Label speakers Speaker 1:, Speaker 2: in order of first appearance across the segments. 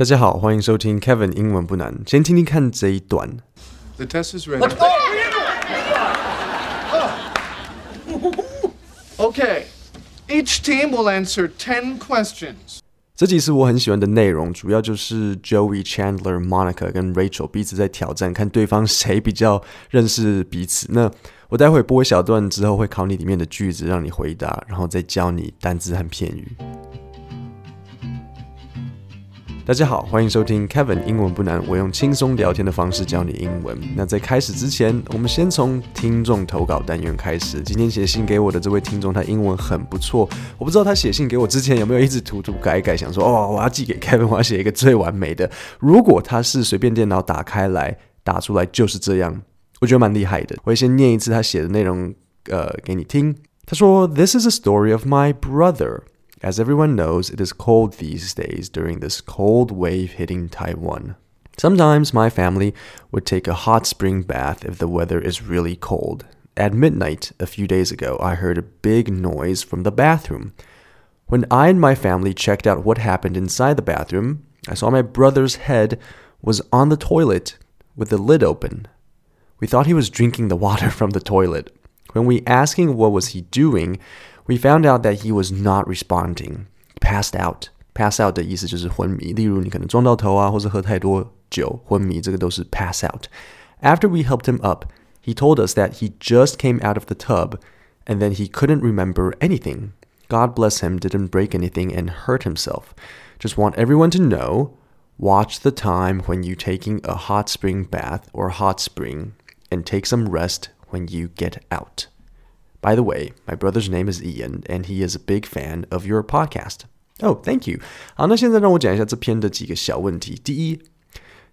Speaker 1: 大家好，欢迎收听 Kevin 英文不难。先听听看这一段。
Speaker 2: The test is ready. Okay, each team will answer ten questions.
Speaker 1: 这集是我很喜欢的内容，主要就是 Joey、Chandler、Monica 跟 Rachel 彼此在挑战，看对方谁比较认识彼此。那我待会播一小段之后，会考你里面的句子，让你回答，然后再教你单字和片语。大家好，欢迎收听 Kevin 英文不难，我用轻松聊天的方式教你英文。那在开始之前，我们先从听众投稿单元开始。今天写信给我的这位听众，他英文很不错。我不知道他写信给我之前有没有一直涂涂改改，想说哦，我要寄给 Kevin，我要写一个最完美的。如果他是随便电脑打开来打出来就是这样，我觉得蛮厉害的。我会先念一次他写的内容，呃，给你听。他说：“This is a story of my brother.” As everyone knows, it is cold these days during this cold wave hitting Taiwan. Sometimes my family would take a hot spring bath if the weather is really cold. At midnight a few days ago, I heard a big noise from the bathroom. When I and my family checked out what happened inside the bathroom, I saw my brother's head was on the toilet with the lid open. We thought he was drinking the water from the toilet. When we asked him what was he doing, We found out that he was not responding, passed out. Pass out 的意思就是昏迷，例如你可能撞到头啊，或是喝太多酒昏迷，这个都是 pass out. After we helped him up, he told us that he just came out of the tub, and then he couldn't remember anything. God bless him, didn't break anything and hurt himself. Just want everyone to know, watch the time when you taking a hot spring bath or hot spring, and take some rest when you get out. By the way, my brother's name is Ian, and he is a big fan of your podcast. Oh, thank you. 好，那现在让我讲一下这篇的几个小问题。第一，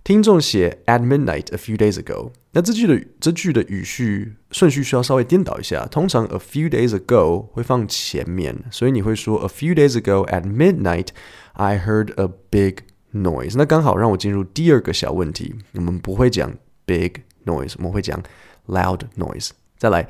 Speaker 1: 听众写 at midnight a few days ago，那这句的这句的语序顺序需要稍微颠倒一下。通常 a few days ago 会放前面，所以你会说 a few days ago at midnight I heard a big noise。那刚好让我进入第二个小问题。我们不会讲 big noise，我们会讲 loud noise。再来。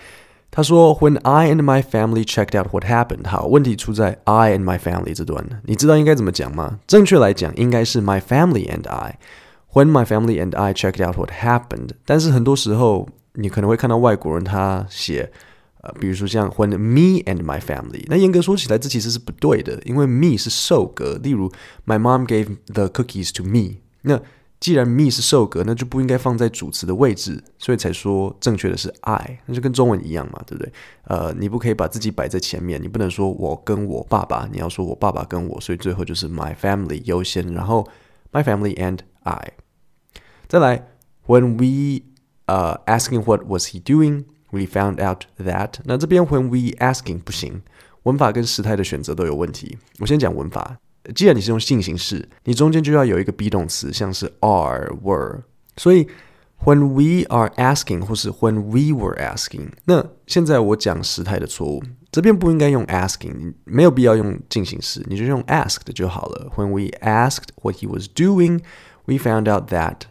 Speaker 1: 他说：“When I and my family checked out what happened。”好，问题出在 I and my family 这段。你知道应该怎么讲吗？正确来讲，应该是 my family and I。When my family and I checked out what happened。但是很多时候，你可能会看到外国人他写，呃，比如说像 When me and my family。那严格说起来，这其实是不对的，因为 me 是受格。例如，My mom gave the cookies to me。那 既然 me 是受格，那就不应该放在主词的位置，所以才说正确的是 I，那就跟中文一样嘛，对不对？呃，你不可以把自己摆在前面，你不能说我跟我爸爸，你要说我爸爸跟我，所以最后就是 my family 优先，然后 my family and I。再来，when we 呃、asking what was he doing，we found out that。那这边 when we asking 不行，文法跟时态的选择都有问题。我先讲文法。既然你是用进行式，你中间就要有一个 be 动词，像是 are、were。所以 when we are asking 或是 when we were asking，那现在我讲时态的错误，这边不应该用 asking，没有必要用进行式，你就用 asked 就好了。When we asked what he was doing, we found out that。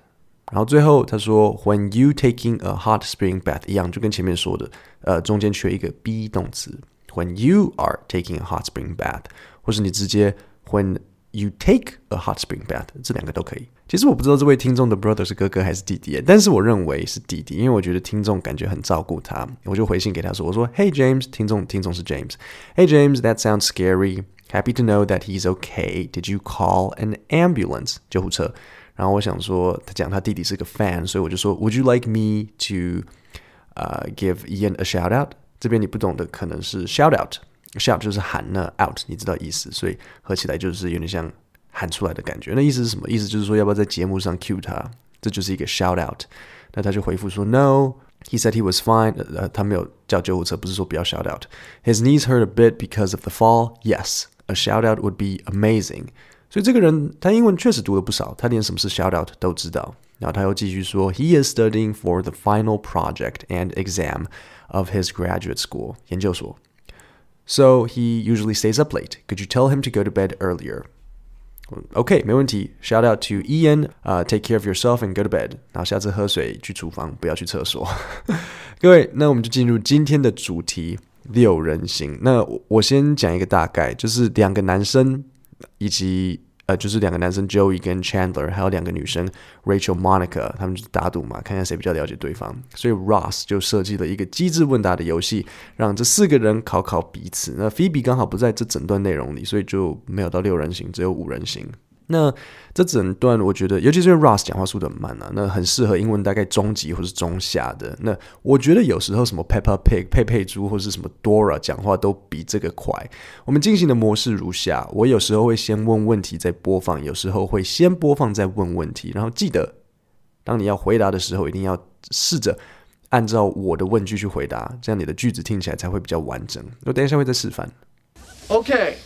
Speaker 1: 然后最后他说 when you taking a hot spring bath 一样，就跟前面说的，呃，中间缺一个 be 动词。When you are taking a hot spring bath，或是你直接。 When you take a hot spring bath，这两个都可以。其实我不知道这位听众的 brother 是哥哥还是弟弟，但是我认为是弟弟，因为我觉得听众感觉很照顾他，我就回信给他说：“我说，Hey James，听众听众是 James，Hey James，that sounds scary. Happy to know that he's okay. Did you call an ambulance？救护车。然后我想说，他讲他弟弟是个 fan，所以我就说，Would you like me to 呃、uh, give Ian a shout out？这边你不懂的可能是 shout out。 Shout 就是喊，那 out 你知道意思，所以合起来就是有点像喊出来的感觉。那意思是什么？意思就是说要不要在节目上 cue 他，这就是一个 shout out。那他就回复说 No，he said he was fine。呃，他没有叫救护车，不是说不要 shout out。His knees hurt a bit because of the fall. Yes，a shout out would be amazing。所以这个人他英文确实读了不少，他连什么是 shout out 都知道。然后他又继续说，He is studying for the final project and exam of his graduate school 研究所。 So he usually stays up late. Could you tell him to go to bed earlier? OK，没问题。Shout out to Ian，呃、uh,，take care of yourself and go to bed。然后下次喝水去厨房，不要去厕所。各位，那我们就进入今天的主题六人行。那我先讲一个大概，就是两个男生以及 呃，就是两个男生 Joey 跟 Chandler，还有两个女生 Rachel、Monica，他们就打赌嘛，看看谁比较了解对方。所以 Ross 就设计了一个机智问答的游戏，让这四个人考考彼此。那 Phoebe 刚好不在这整段内容里，所以就没有到六人行，只有五人行。那这整段我觉得，尤其是 Ross 讲话速度很慢啊，那很适合英文大概中级或是中下的。那我觉得有时候什么 Peppa Pig 佩佩猪或是什么 Dora 讲话都比这个快。我们进行的模式如下：我有时候会先问问题再播放，有时候会先播放再问问题。然后记得，当你要回答的时候，一定要试着按照我的问句去回答，这样你的句子听起来才会比较完整。我等一下会再示范。
Speaker 2: OK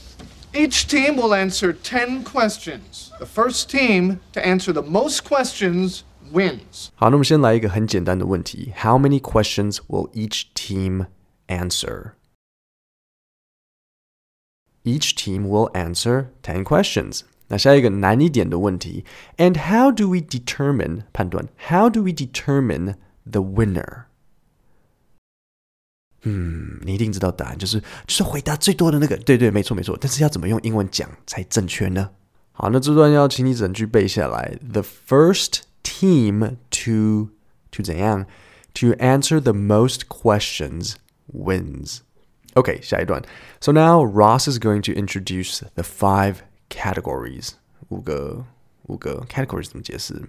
Speaker 2: Each team will answer 10 questions. The first team to answer the most questions wins.
Speaker 1: 好，那我们先来一个很简单的问题：How many questions will each team answer? Each team will answer 10 questions. 那下一个难一点的问题：And how do we determine 判断？How do we determine the winner? 嗯，你一定知道答案，就是就是回答最多的那个。对对，没错没错。但是要怎么用英文讲才正确呢？好，那这段要请你整句背下来。The first team to to 怎样？To answer the most questions wins. OK，下一段。So now Ross is going to introduce the five categories. 五个五个 categories 怎么解释？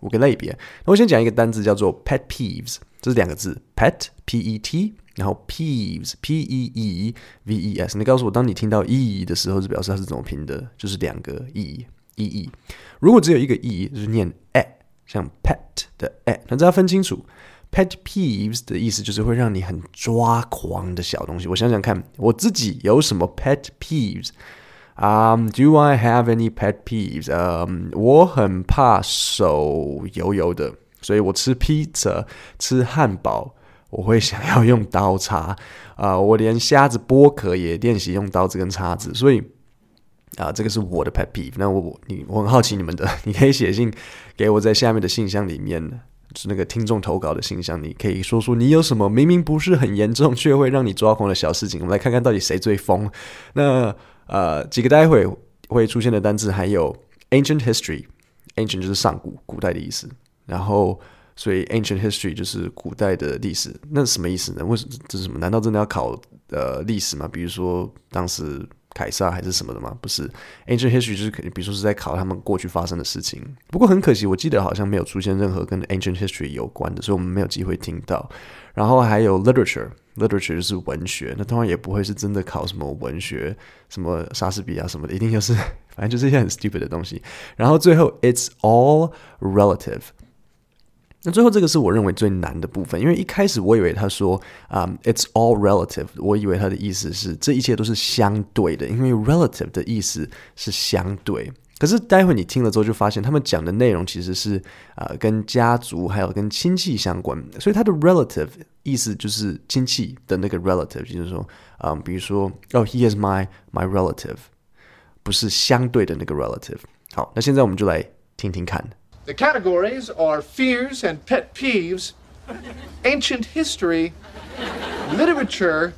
Speaker 1: 五个类别。那我先讲一个单字叫做 pet peeves， 这是两个字，pet p e t。然后 peeves p e e v e s，你告诉我，当你听到 e 的时候，是表示它是怎么拼的？就是两个 e e e。如果只有一个 e，就是念 e，像 pet 的 e。那大家分清楚，pet peeves 的意思就是会让你很抓狂的小东西。我想想看，我自己有什么 pet peeves？啊、um,，Do I have any pet peeves？嗯、um,，我很怕手油油的，所以我吃披萨、吃汉堡。我会想要用刀叉啊、我连虾子剥壳也练习用刀子跟叉子，所以啊、这个是我的 pet peeve。那我我你我很好奇你们的，你可以写信给我，在下面的信箱里面，是那个听众投稿的信箱，你可以说说你有什么明明不是很严重却会让你抓狂的小事情，我们来看看到底谁最疯。那呃，几个待会会出现的单字还有 ancient history，ancient 就是上古、古代的意思，然后。所以 ancient history 就是古代的历史，那是什么意思呢？为什么这是什么？难道真的要考呃历史吗？比如说当时凯撒还是什么的吗？不是，ancient history 就是肯定，比如说是在考他们过去发生的事情。不过很可惜，我记得好像没有出现任何跟 ancient history 有关的，所以我们没有机会听到。然后还有 literature，literature 就是文学，那当然也不会是真的考什么文学，什么莎士比亚什么的，一定就是 反正就是一些很 stupid 的东西。然后最后 it's all relative。那最后这个是我认为最难的部分，因为一开始我以为他说啊、，it's all relative，我以为他的意思是这一切都是相对的，因为 relative 的意思是相对。可是待会你听了之后就发现，他们讲的内容其实是啊、呃、跟家族还有跟亲戚相关，所以他的 relative 意思就是亲戚的那个 relative，就是说啊、嗯，比如说哦、oh,，he is my my relative，不是相对的那个 relative。好，那现在我们就来听听看。
Speaker 2: The categories are fears and pet peeves, ancient history, literature,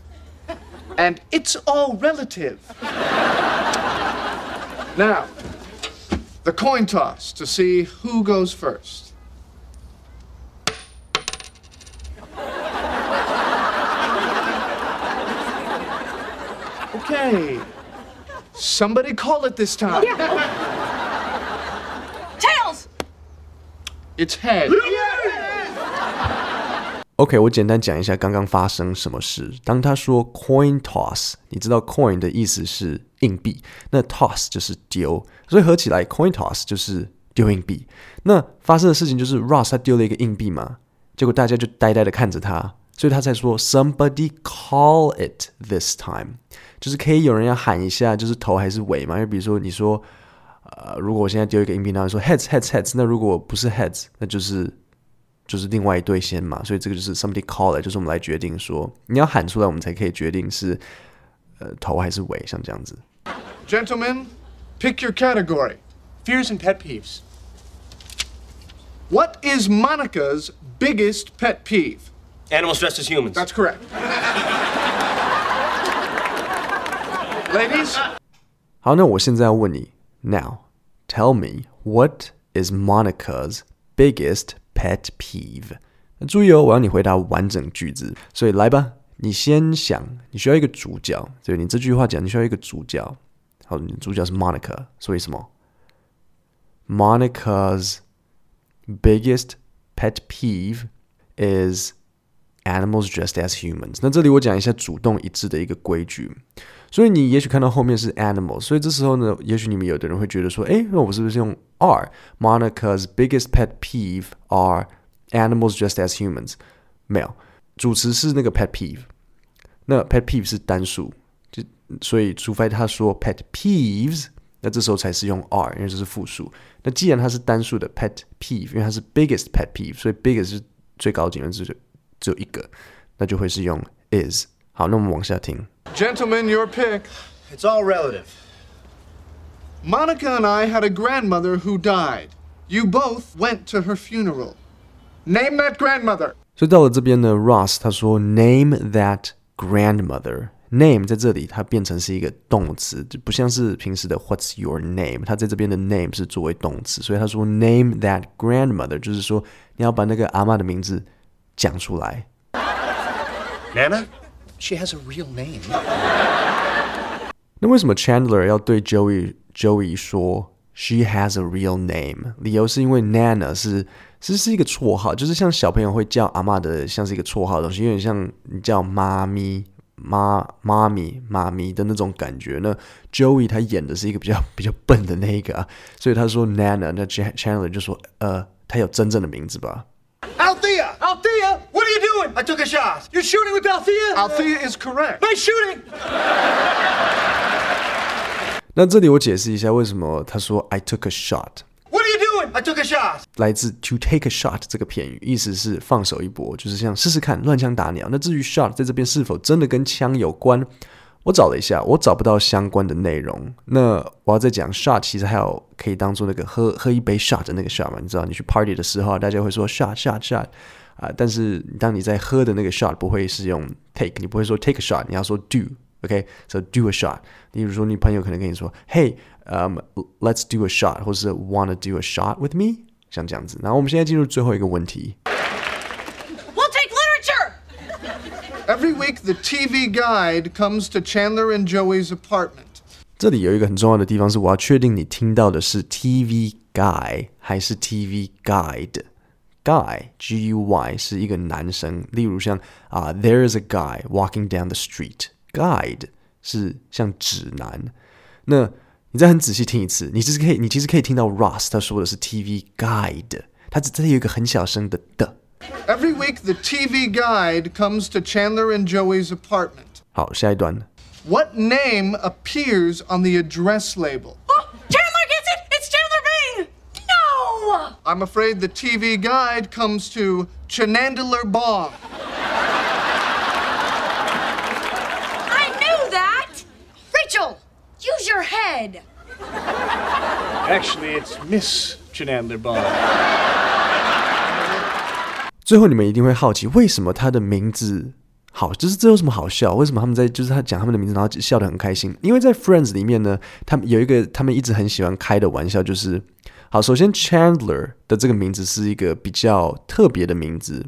Speaker 2: and it's all relative. now, the coin toss to see who goes first. Okay. Somebody call it this time.
Speaker 3: Yeah.
Speaker 2: It's head.
Speaker 1: OK，我简单讲一下刚刚发生什么事。当他说 coin toss，你知道 coin 的意思是硬币，那 toss 就是丢，所以合起来 coin toss 就是丢硬币。那发生的事情就是 Ross 他丢了一个硬币嘛，结果大家就呆呆的看着他，所以他才说 somebody call it this time，就是可以有人要喊一下，就是头还是尾嘛？就比如说你说。呃，如果我现在丢一个音频，然后说 heads heads heads，那如果不是 heads，那就是就是另外一队先嘛，所以这个就是 somebody call it，就是我们来决定说你要喊出来，我们才可以决定是呃头还是尾，像这样子。
Speaker 2: Gentlemen, pick your category.
Speaker 3: Fears and pet peeves.
Speaker 2: What is Monica's biggest pet peeve?
Speaker 3: Animals dressed as humans.
Speaker 2: That's correct. Ladies?
Speaker 1: 好，那我现在要问你。Now, tell me what is Monica's biggest pet peeve？那注意哦，我要你回答完整句子，所以来吧，你先想，你需要一个主角，对，你这句话讲，你需要一个主角。好，你主角是 Monica，所以什么？Monica's biggest pet peeve is animals dressed as humans。那这里我讲一下主动一致的一个规矩。 所以你也许看到后面是 animals，所以这时候呢，也许你们有的人会觉得说，诶，那我是不是用 are？Monica's biggest pet peeve are animals just as humans。没有，主词是那个 pet peeve，那 pet peeve 是单数，就所以除非他说 pet peeves，那这时候才是用 are，因为这是复数。那既然它是单数的 pet peeve，因为它是 biggest pet peeve，所以 biggest 是最高级的，只只有一个，那就会是用 is。好，那我们往下听。
Speaker 2: Gentlemen, your pick.
Speaker 3: It's all relative.
Speaker 2: Monica and I had a grandmother who died. You both went to her funeral. Name that grandmother.
Speaker 1: 所以到了这边呢，Ross 他说 Name that grandmother. Name 在这里它变成是一个动词，就不像是平时的 What's your name？它在这边的 name 是作为动词，所以他说 Name that grandmother，就是说你要把那个阿嬷的名字讲出来。
Speaker 3: Nana? She has a real name.
Speaker 1: 那为什么 Chandler 要对 Joey Joey 说 She has a real name？理由是因为 Nana 是其实是一个绰号，就是像小朋友会叫阿妈的，像是一个绰号的东西，有点像你叫妈咪、妈妈咪、妈咪的那种感觉。那 Joey 他演的是一个比较比较笨的那一个啊，所以他说 Nana，那 Chandler 就说呃，他有真正的名字吧
Speaker 3: ？I took a shot. You're shooting with Althea?
Speaker 2: Althea is correct.
Speaker 3: Nice shooting.
Speaker 1: 那这里我解释一下为什么他说 I took a shot.
Speaker 3: What are you doing? I took a shot.
Speaker 1: 来自 to take a shot 这个片语，意思是放手一搏，就是像试试看，乱枪打鸟。那至于 shot 在这边是否真的跟枪有关？我找了一下，我找不到相关的内容。那我要再讲 shot，其实还有可以当做那个喝喝一杯 shot 的那个 shot 嘛？你知道，你去 party 的时候，大家会说 shot shot shot。啊，但是当你在喝的那个 shot 不会是用 take，你不会说 take a shot，你要说 do，OK，so do a shot。例如说，你朋友可能跟你说，Hey，嗯，let's do a shot，或是 wanna do a shot with me，像这样子。然后我们现在进入最后一个问题。
Speaker 4: We'll take literature.
Speaker 2: Every week, the TV guide comes to Chandler and Joey's apartment.
Speaker 1: 这里有一个很重要的地方是，我要确定你听到的是 TV guy 还是 TV guide。 Guy, G-U-Y 是一个男生，例如像啊、uh,，There is a guy walking down the street. Guide 是像指南。那你再很仔细听一次，你其实可以，你其实可以听到 Ross 他说的是 TV guide，他这里有一个很小声的的。
Speaker 2: Every week, the TV guide comes to Chandler and Joey's apartment.
Speaker 1: 好，下一段。
Speaker 2: What name appears on the address label? I'm afraid the TV guide comes to Chenandeler Bong.
Speaker 4: I knew that! Rachel, use your head.
Speaker 3: Actually, it's Miss Chenandler Bong.
Speaker 1: 最后，你们一定会好奇，为什么他的名字好？就是这有什么好笑？为什么他们在就是他讲他们的名字，然后笑得很开心？因为在 Friends 里面呢，他们有一个他们一直很喜欢开的玩笑，就是。 好，首先 Chandler 的这个名字是一个比较特别的名字。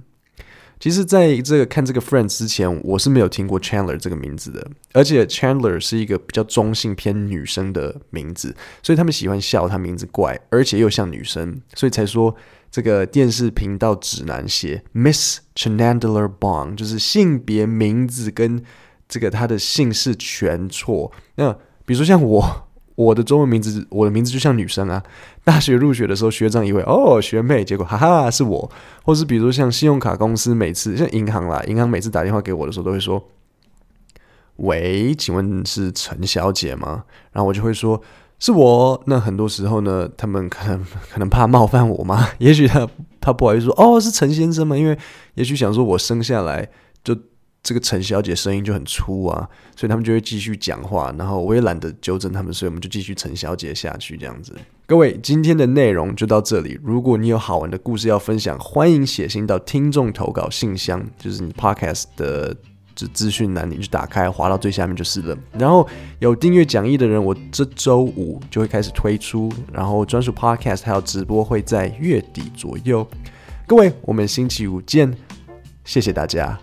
Speaker 1: 其实，在这个看这个 Friends 之前，我是没有听过 Chandler 这个名字的。而且 Chandler 是一个比较中性偏女生的名字，所以他们喜欢笑他名字怪，而且又像女生，所以才说这个电视频道指南写 Miss Chandler Bong，就是性别、名字跟这个他的姓氏全错。那比如说像我。我的中文名字，我的名字就像女生啊。大学入学的时候，学长以为哦学妹，结果哈哈是我。或是比如说像信用卡公司，每次像银行啦，银行每次打电话给我的时候，都会说：“喂，请问是陈小姐吗？”然后我就会说：“是我。”那很多时候呢，他们可能 可能怕冒犯我嘛，也许他他不好意思说：“哦，是陈先生吗？”因为也许想说我生下来就。这个陈小姐声音就很粗啊，所以他们就会继续讲话，然后我也懒得纠正他们，所以我们就继续陈小姐下去这样子。各位，今天的内容就到这里。如果你有好玩的故事要分享，欢迎写信到听众投稿信箱，就是你 Podcast 的这资讯栏你去打开，滑到最下面就是了。然后有订阅讲义的人，我这周五就会开始推出，然后专属 podcast 还有直播会在月底左右。各位，我们星期五见，谢谢大家。